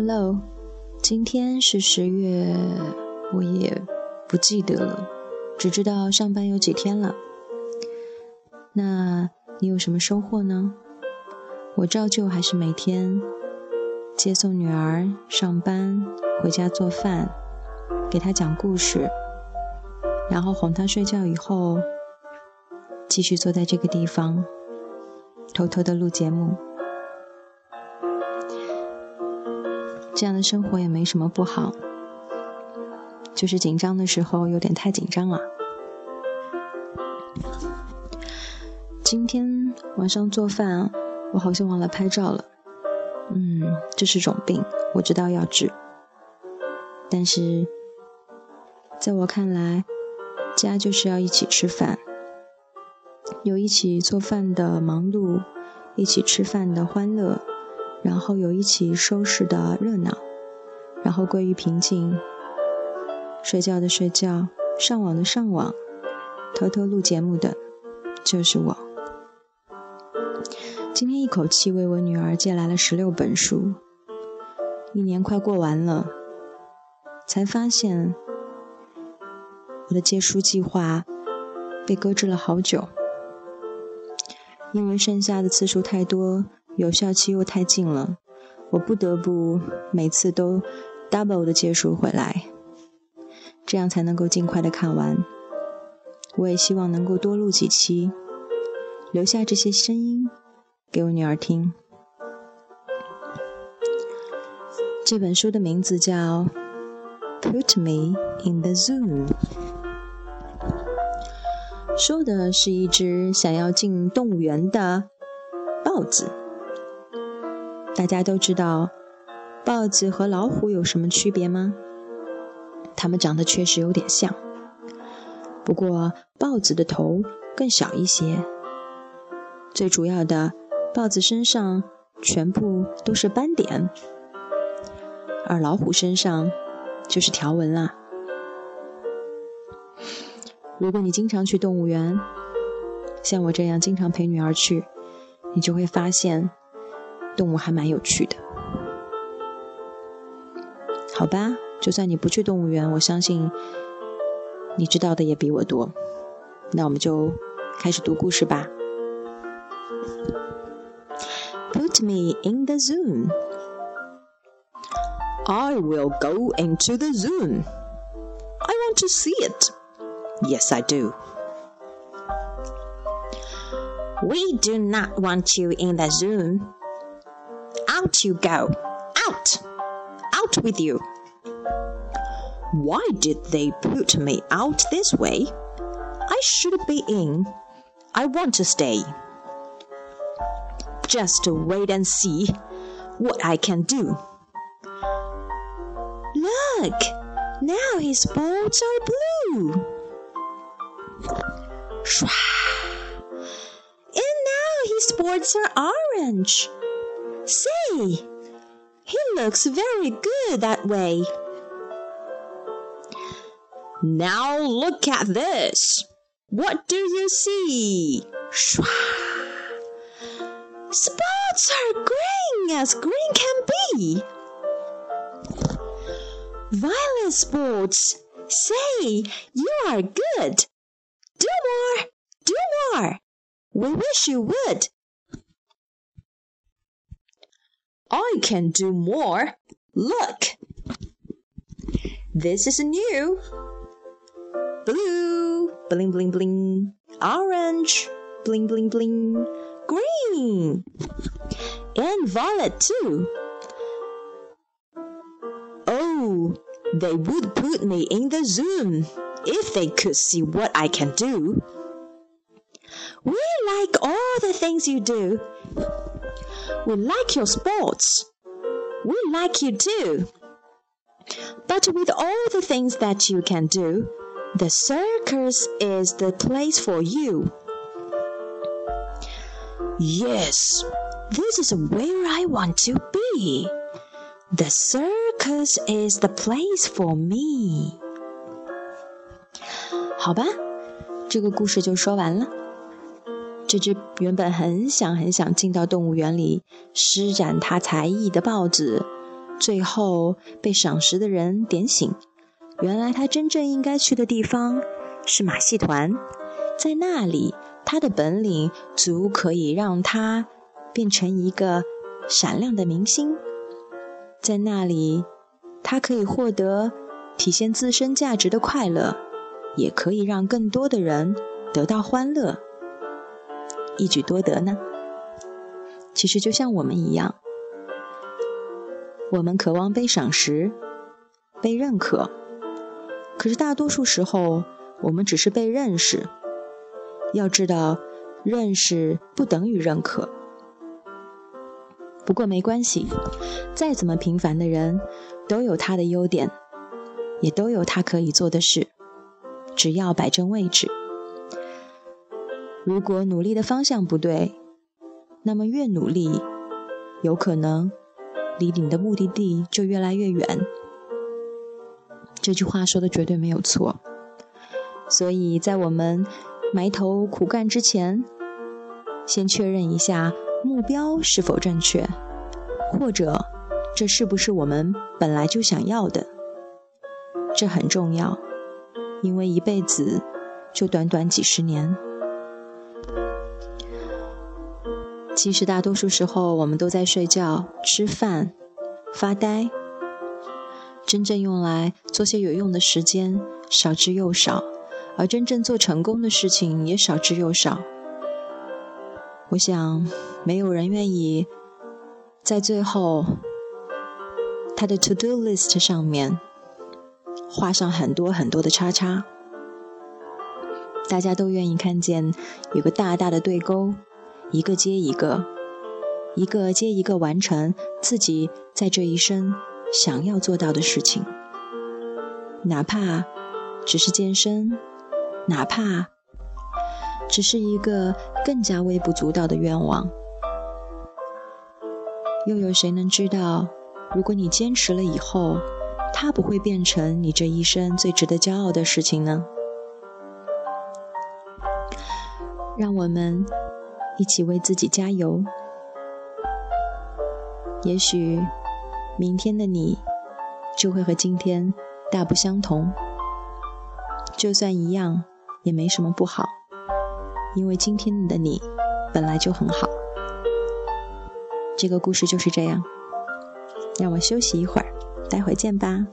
Hello，今天是十月，我也不记得了，只知道上班有几天了。那你有什么收获呢？我照旧还是每天接送女儿上班，回家做饭，给她讲故事，然后哄她睡觉以后，继续坐在这个地方，偷偷的录节目。这样的生活也没什么不好，就是紧张的时候有点太紧张了。今天晚上做饭，我好像忘了拍照了。嗯，这是种病，我知道要治。但是，在我看来，家就是要一起吃饭，有一起做饭的忙碌，一起吃饭的欢乐。然后有一起收拾的热闹，然后归于平静。睡觉的睡觉，上网的上网，偷偷录节目的，就是我。今天一口气为我女儿借来了十六本书。一年快过完了，才发现我的借书计划被搁置了好久，因为剩下的次数太多。有效期又太近了，我不得不每次都 double 的借书回来，这样才能够尽快的看完。我也希望能够多录几期，留下这些声音给我女儿听。这本书的名字叫《Put Me in the Zoo》，说的是一只想要进动物园的豹子。大家都知道，豹子和老虎有什么区别吗？它们长得确实有点像，不过豹子的头更小一些。最主要的，豹子身上全部都是斑点，而老虎身上就是条纹啦。如果你经常去动物园，像我这样经常陪女儿去，你就会发现。动物还蛮有趣的，好吧？就算你不去动物园，我相信你知道的也比我多。那我们就开始读故事吧。Put me in the zoo. I will go into the zoo. I want to see it. Yes, I do. We do not want you in the zoo. Out you go! Out! Out with you! Why did they put me out this way? I should be in. I want to stay. Just to wait and see what I can do. Look! Now his spots are blue. And now his spots are orange. Say, he looks very good that way. Now look at this. What do you see? Shwa. Spots are green as green can be. Violet spots, say, you are good. Do more, do more. We wish you would. I can do more. Look. This is new. Blue, bling bling bling. Orange, bling bling bling. Green. And violet too. Oh, they would put me in the zoo if they could see what I can do. We like all the things you do. We like your sports. We like you too. But with all the things that you can do, the circus is the place for you. Yes, this is where I want to be. The circus is the place for me. 好吧，这个故事就说完了。 这只原本很想很想进到动物园里施展它才艺的豹子，最后被赏识的人点醒，原来他真正应该去的地方是马戏团，在那里他的本领足可以让他变成一个闪亮的明星，在那里他可以获得体现自身价值的快乐，也可以让更多的人得到欢乐，一举多得呢。其实就像我们一样。我们渴望被赏识、被认可，可是大多数时候，我们只是被认识。要知道，认识不等于认可。不过没关系，再怎么平凡的人，都有他的优点，也都有他可以做的事，只要摆正位置。如果努力的方向不对，那么越努力，有可能。离你的目的地就越来越远。这句话说的绝对没有错。所以在我们埋头苦干之前，先确认一下目标是否正确，或者这是不是我们本来就想要的。这很重要，因为一辈子就短短几十年。其实大多数时候，我们都在睡觉、吃饭、发呆。真正用来做些有用的时间少之又少，而真正做成功的事情也少之又少。我想，没有人愿意在最后他的 to do list 上面画上很多很多的叉叉。大家都愿意看见有个大大的对勾。一个接一个，一个接一个完成自己在这一生想要做到的事情，哪怕只是健身，哪怕只是一个更加微不足道的愿望。又有谁能知道，如果你坚持了以后，它不会变成你这一生最值得骄傲的事情呢？让我们。一起为自己加油。也许明天的你就会和今天大不相同。就算一样，也没什么不好，因为今天的你本来就很好。这个故事就是这样。让我休息一会儿，待会儿见吧。